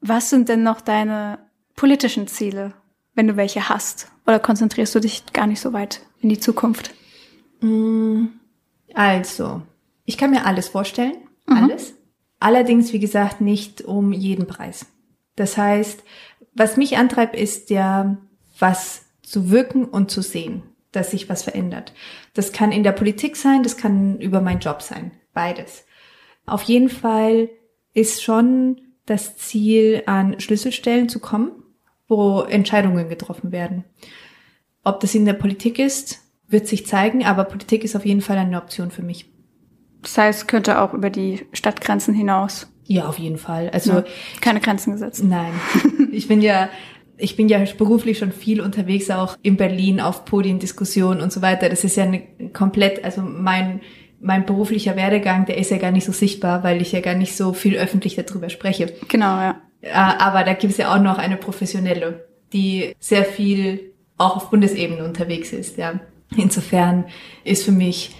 Was sind denn noch deine politischen Ziele, wenn du welche hast? Oder konzentrierst du dich gar nicht so weit in die Zukunft? Mm, also, ich kann mir alles vorstellen. Mhm. Alles. Allerdings, wie gesagt, nicht um jeden Preis. Das heißt, was mich antreibt, ist ja, was zu wirken und zu sehen, dass sich was verändert. Das kann in der Politik sein, das kann über meinen Job sein. Beides. Auf jeden Fall ist schon das Ziel, an Schlüsselstellen zu kommen, wo Entscheidungen getroffen werden. Ob das in der Politik ist, wird sich zeigen, aber Politik ist auf jeden Fall eine Option für mich. Das heißt, könnte auch über die Stadtgrenzen hinaus. Ja, auf jeden Fall. Also ja, keine Grenzen gesetzt. Nein, ich bin ja ich bin ja beruflich schon viel unterwegs, auch in Berlin auf Podiendiskussionen und so weiter. Das ist ja eine komplett, also mein mein beruflicher Werdegang, der ist ja gar nicht so sichtbar, weil ich ja gar nicht so viel öffentlich darüber spreche. Genau, ja. Äh, aber da gibt es ja auch noch eine professionelle, die sehr viel auch auf Bundesebene unterwegs ist, ja. Insofern ist für mich,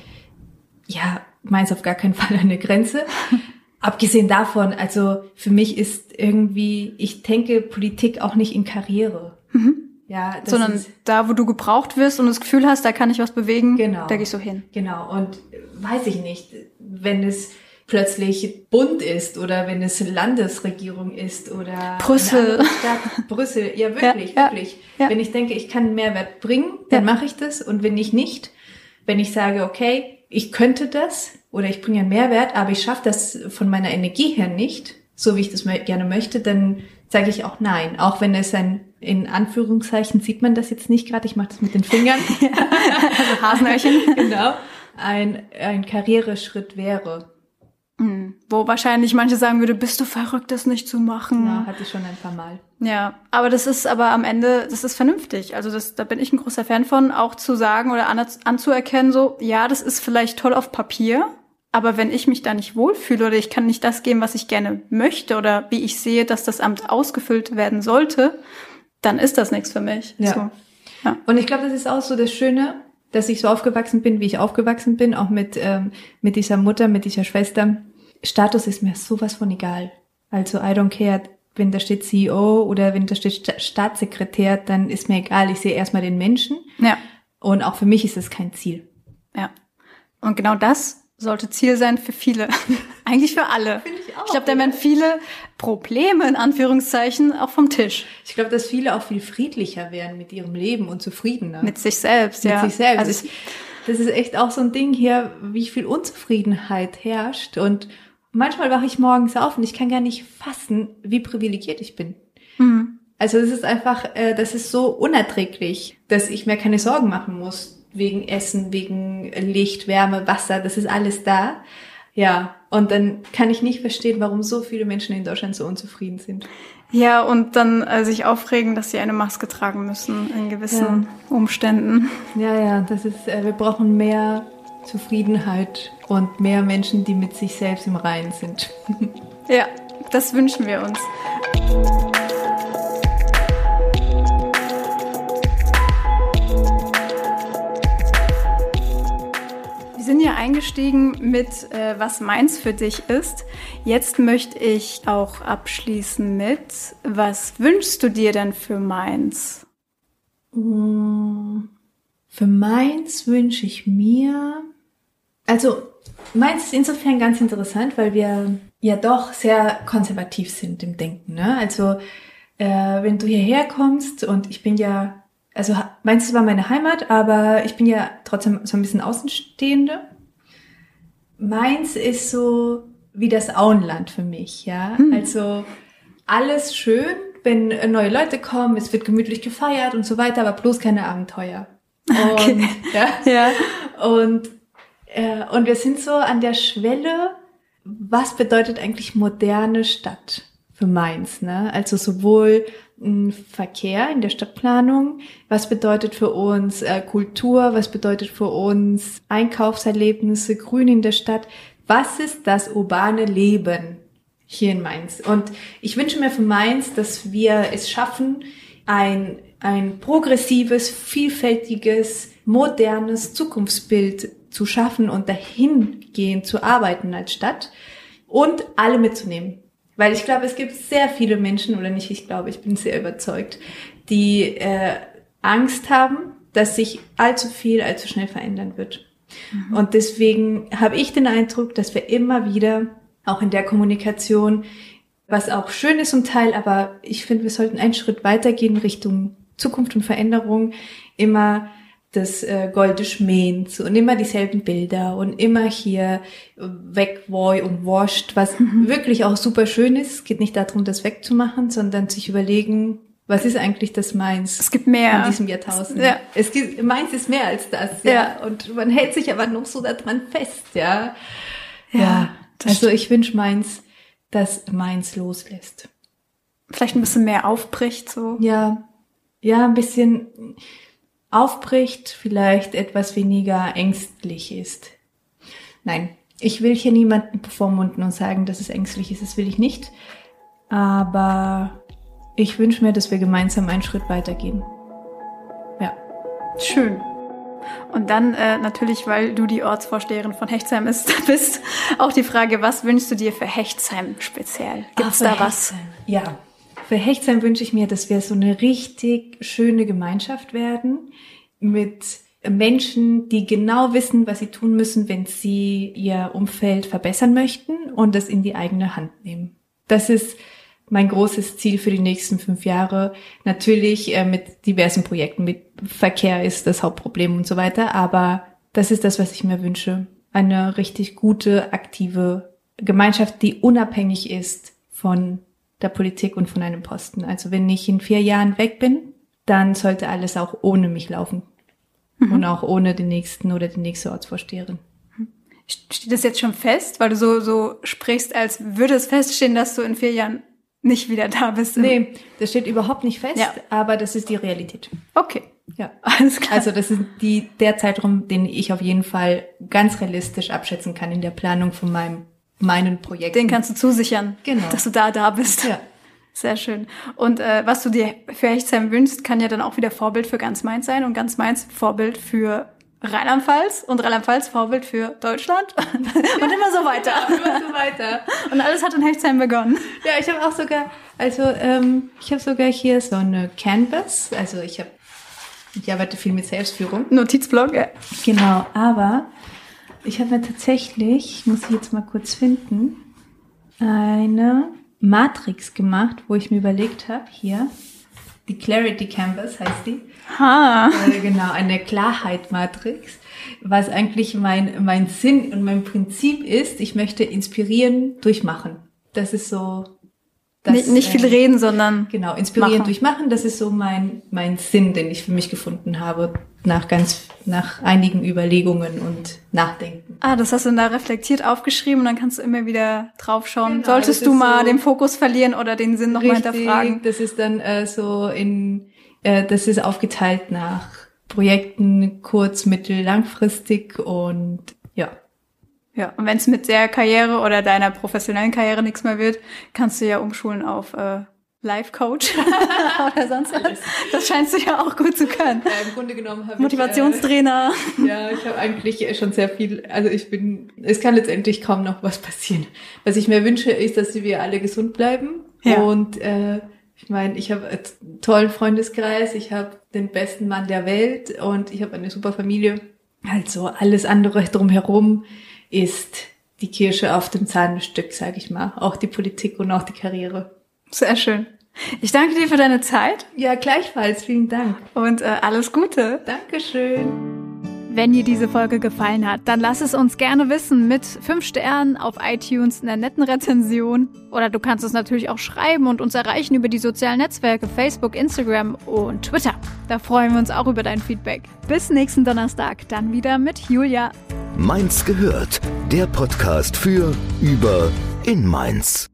ja, meins auf gar keinen Fall eine Grenze. Abgesehen davon, also für mich ist irgendwie, ich denke Politik auch nicht in Karriere. Mhm. Ja, sondern da, wo du gebraucht wirst und das Gefühl hast, da kann ich was bewegen, genau, da gehe ich so hin. Genau. Und weiß ich nicht, wenn es plötzlich bunt ist oder wenn es Landesregierung ist oder Brüssel. Stadt, Brüssel, ja wirklich, ja, wirklich. Ja, Wenn ich denke, ich kann einen Mehrwert bringen, dann mache ich das und wenn ich nicht, wenn ich sage, okay, ich könnte das oder ich bringe einen Mehrwert, aber ich schaffe das von meiner Energie her nicht, so wie ich das gerne möchte, dann sage ich auch nein, auch wenn es ein in Anführungszeichen sieht man das jetzt nicht gerade, ich mache das mit den Fingern. also Hasenöhrchen. genau. Ein, ein Karriereschritt wäre. Mhm. Wo wahrscheinlich manche sagen würde, bist du verrückt, das nicht zu machen. Ja, hatte ich schon ein paar Mal. Ja, aber das ist aber am Ende, das ist vernünftig. Also das, da bin ich ein großer Fan von, auch zu sagen oder an, anzuerkennen, so, ja, das ist vielleicht toll auf Papier, aber wenn ich mich da nicht wohlfühle oder ich kann nicht das geben, was ich gerne möchte oder wie ich sehe, dass das Amt ausgefüllt werden sollte, dann ist das nichts für mich. Ja. So, ja. Und ich glaube, das ist auch so das Schöne, dass ich so aufgewachsen bin, wie ich aufgewachsen bin, auch mit, ähm, mit dieser Mutter, mit dieser Schwester. Status ist mir sowas von egal. Also I don't care, wenn da steht CEO oder wenn da steht Staatssekretär, dann ist mir egal. Ich sehe erstmal den Menschen. Ja. Und auch für mich ist es kein Ziel. Ja. Und genau das sollte Ziel sein für viele. Eigentlich für alle. Finde ich auch. Ich glaube, da werden viele Probleme, in Anführungszeichen, auch vom Tisch. Ich glaube, dass viele auch viel friedlicher werden mit ihrem Leben und zufriedener. Mit sich selbst, mit ja. Mit sich selbst. Also das ist echt auch so ein Ding hier, wie viel Unzufriedenheit herrscht. Und manchmal wache ich morgens auf und ich kann gar nicht fassen, wie privilegiert ich bin. Mhm. Also es ist einfach, äh, das ist so unerträglich, dass ich mir keine Sorgen machen muss wegen Essen, wegen Licht, Wärme, Wasser, das ist alles da. Ja, und dann kann ich nicht verstehen, warum so viele Menschen in Deutschland so unzufrieden sind. Ja, und dann äh, sich aufregen, dass sie eine Maske tragen müssen in gewissen ja. Umständen. Ja, ja, das ist, äh, wir brauchen mehr Zufriedenheit und mehr Menschen, die mit sich selbst im Reinen sind. ja, das wünschen wir uns. Eingestiegen mit, äh, was meins für dich ist. Jetzt möchte ich auch abschließen mit, was wünschst du dir denn für meins? Mm, für meins wünsche ich mir, also meins ist insofern ganz interessant, weil wir ja doch sehr konservativ sind im Denken. Ne? Also äh, wenn du hierher kommst und ich bin ja also meins war meine Heimat, aber ich bin ja trotzdem so ein bisschen Außenstehende. Meins ist so wie das Auenland für mich, ja. Hm. Also alles schön, wenn neue Leute kommen, es wird gemütlich gefeiert und so weiter, aber bloß keine Abenteuer. Okay. Und, ja, ja. Und, äh, und wir sind so an der Schwelle, was bedeutet eigentlich moderne Stadt für Mainz, ne? Also sowohl Verkehr in der Stadtplanung? Was bedeutet für uns äh, Kultur? Was bedeutet für uns Einkaufserlebnisse, Grün in der Stadt? Was ist das urbane Leben hier in Mainz? Und ich wünsche mir für Mainz, dass wir es schaffen, ein ein progressives, vielfältiges, modernes Zukunftsbild zu schaffen und dahingehend zu arbeiten als Stadt und alle mitzunehmen. Weil ich glaube, es gibt sehr viele Menschen, oder nicht, ich glaube, ich bin sehr überzeugt, die äh, Angst haben, dass sich allzu viel, allzu schnell verändern wird. Mhm. Und deswegen habe ich den Eindruck, dass wir immer wieder, auch in der Kommunikation, was auch schön ist zum Teil, aber ich finde, wir sollten einen Schritt weitergehen Richtung Zukunft und Veränderung, immer das äh, Golde Schmähens und immer dieselben Bilder und immer hier wegwoi und wascht, was mhm. wirklich auch super schön ist. Es geht nicht darum, das wegzumachen, sondern sich überlegen, was ist eigentlich das Meins? Es gibt mehr. In diesem Jahrtausend. Ja. Es gibt, Meins ist mehr als das, ja. ja. Und man hält sich aber noch so daran fest, ja. Ja. ja. Also ich wünsche Meins, dass Meins loslässt. Vielleicht ein bisschen mehr aufbricht, so. Ja. Ja, ein bisschen, aufbricht, vielleicht etwas weniger ängstlich ist. Nein, ich will hier niemanden bevormunden und sagen, dass es ängstlich ist. Das will ich nicht. Aber ich wünsche mir, dass wir gemeinsam einen Schritt weitergehen. Ja. Schön. Und dann äh, natürlich, weil du die Ortsvorsteherin von Hechtsheim ist, bist, auch die Frage, was wünschst du dir für Hechtsheim speziell? Gibt's Ach, da was? Ja, für Hechtsheim wünsche ich mir, dass wir so eine richtig schöne Gemeinschaft werden mit Menschen, die genau wissen, was sie tun müssen, wenn sie ihr Umfeld verbessern möchten und das in die eigene Hand nehmen. Das ist mein großes Ziel für die nächsten fünf Jahre. Natürlich äh, mit diversen Projekten, mit Verkehr ist das Hauptproblem und so weiter, aber das ist das, was ich mir wünsche. Eine richtig gute, aktive Gemeinschaft, die unabhängig ist von der Politik und von einem Posten. Also wenn ich in vier Jahren weg bin, dann sollte alles auch ohne mich laufen. Mhm. Und auch ohne den nächsten oder die nächste Ortsvorsteherin. Steht das jetzt schon fest? Weil du so, so sprichst, als würde es feststehen, dass du in vier Jahren nicht wieder da bist. Nee, das steht überhaupt nicht fest, ja. aber das ist die Realität. Okay. Ja, alles klar. Also das ist die, der Zeitraum, den ich auf jeden Fall ganz realistisch abschätzen kann in der Planung von meinem meinen Projekten. Den kannst du zusichern, genau. dass du da da bist. Ja. Sehr schön. Und äh, was du dir für Hechtsheim wünschst, kann ja dann auch wieder Vorbild für ganz Mainz sein und ganz Mainz Vorbild für Rheinland-Pfalz und Rheinland-Pfalz Vorbild für Deutschland und immer so weiter. Ja, immer so weiter. Und alles hat in Hechtsheim begonnen. Ja, ich habe auch sogar, also ähm, ich habe sogar hier so eine Canvas, also ich habe, ich arbeite viel mit Selbstführung. Notizblock, ja. Genau, aber ich habe tatsächlich, ich muss ich jetzt mal kurz finden, eine Matrix gemacht, wo ich mir überlegt habe, hier, die Clarity Canvas heißt die. Ha. Äh, genau, eine Klarheit-Matrix, was eigentlich mein, mein Sinn und mein Prinzip ist. Ich möchte inspirieren durchmachen. Das ist so das, nicht, nicht viel äh, reden, sondern genau inspirieren machen. durch machen. Das ist so mein mein Sinn, den ich für mich gefunden habe nach ganz nach einigen Überlegungen und Nachdenken. Ah, das hast du da reflektiert aufgeschrieben und dann kannst du immer wieder draufschauen. Genau, Solltest du mal so den Fokus verlieren oder den Sinn nochmal hinterfragen? Das ist dann äh, so in äh, das ist aufgeteilt nach Projekten kurz, mittel, langfristig und ja. Ja, und wenn es mit der Karriere oder deiner professionellen Karriere nichts mehr wird, kannst du ja umschulen auf äh, Life Coach oder sonst was. Das scheinst du ja auch gut zu können. Ja, Im Grunde genommen habe Motivationstrainer. Ich, äh, ja, ich habe eigentlich schon sehr viel, also ich bin, es kann letztendlich kaum noch was passieren. Was ich mir wünsche, ist, dass wir alle gesund bleiben. Ja. Und äh, ich meine, ich habe einen tollen Freundeskreis, ich habe den besten Mann der Welt und ich habe eine super Familie. Also alles andere drumherum ist die Kirsche auf dem Zahnstück, sage ich mal. Auch die Politik und auch die Karriere. Sehr schön. Ich danke dir für deine Zeit. Ja, gleichfalls. Vielen Dank. Und äh, alles Gute. Dankeschön. Wenn dir diese Folge gefallen hat, dann lass es uns gerne wissen mit fünf Sternen auf iTunes, einer netten Rezension. Oder du kannst es natürlich auch schreiben und uns erreichen über die sozialen Netzwerke Facebook, Instagram und Twitter. Da freuen wir uns auch über dein Feedback. Bis nächsten Donnerstag, dann wieder mit Julia. Mainz gehört, der Podcast für, über, in Mainz.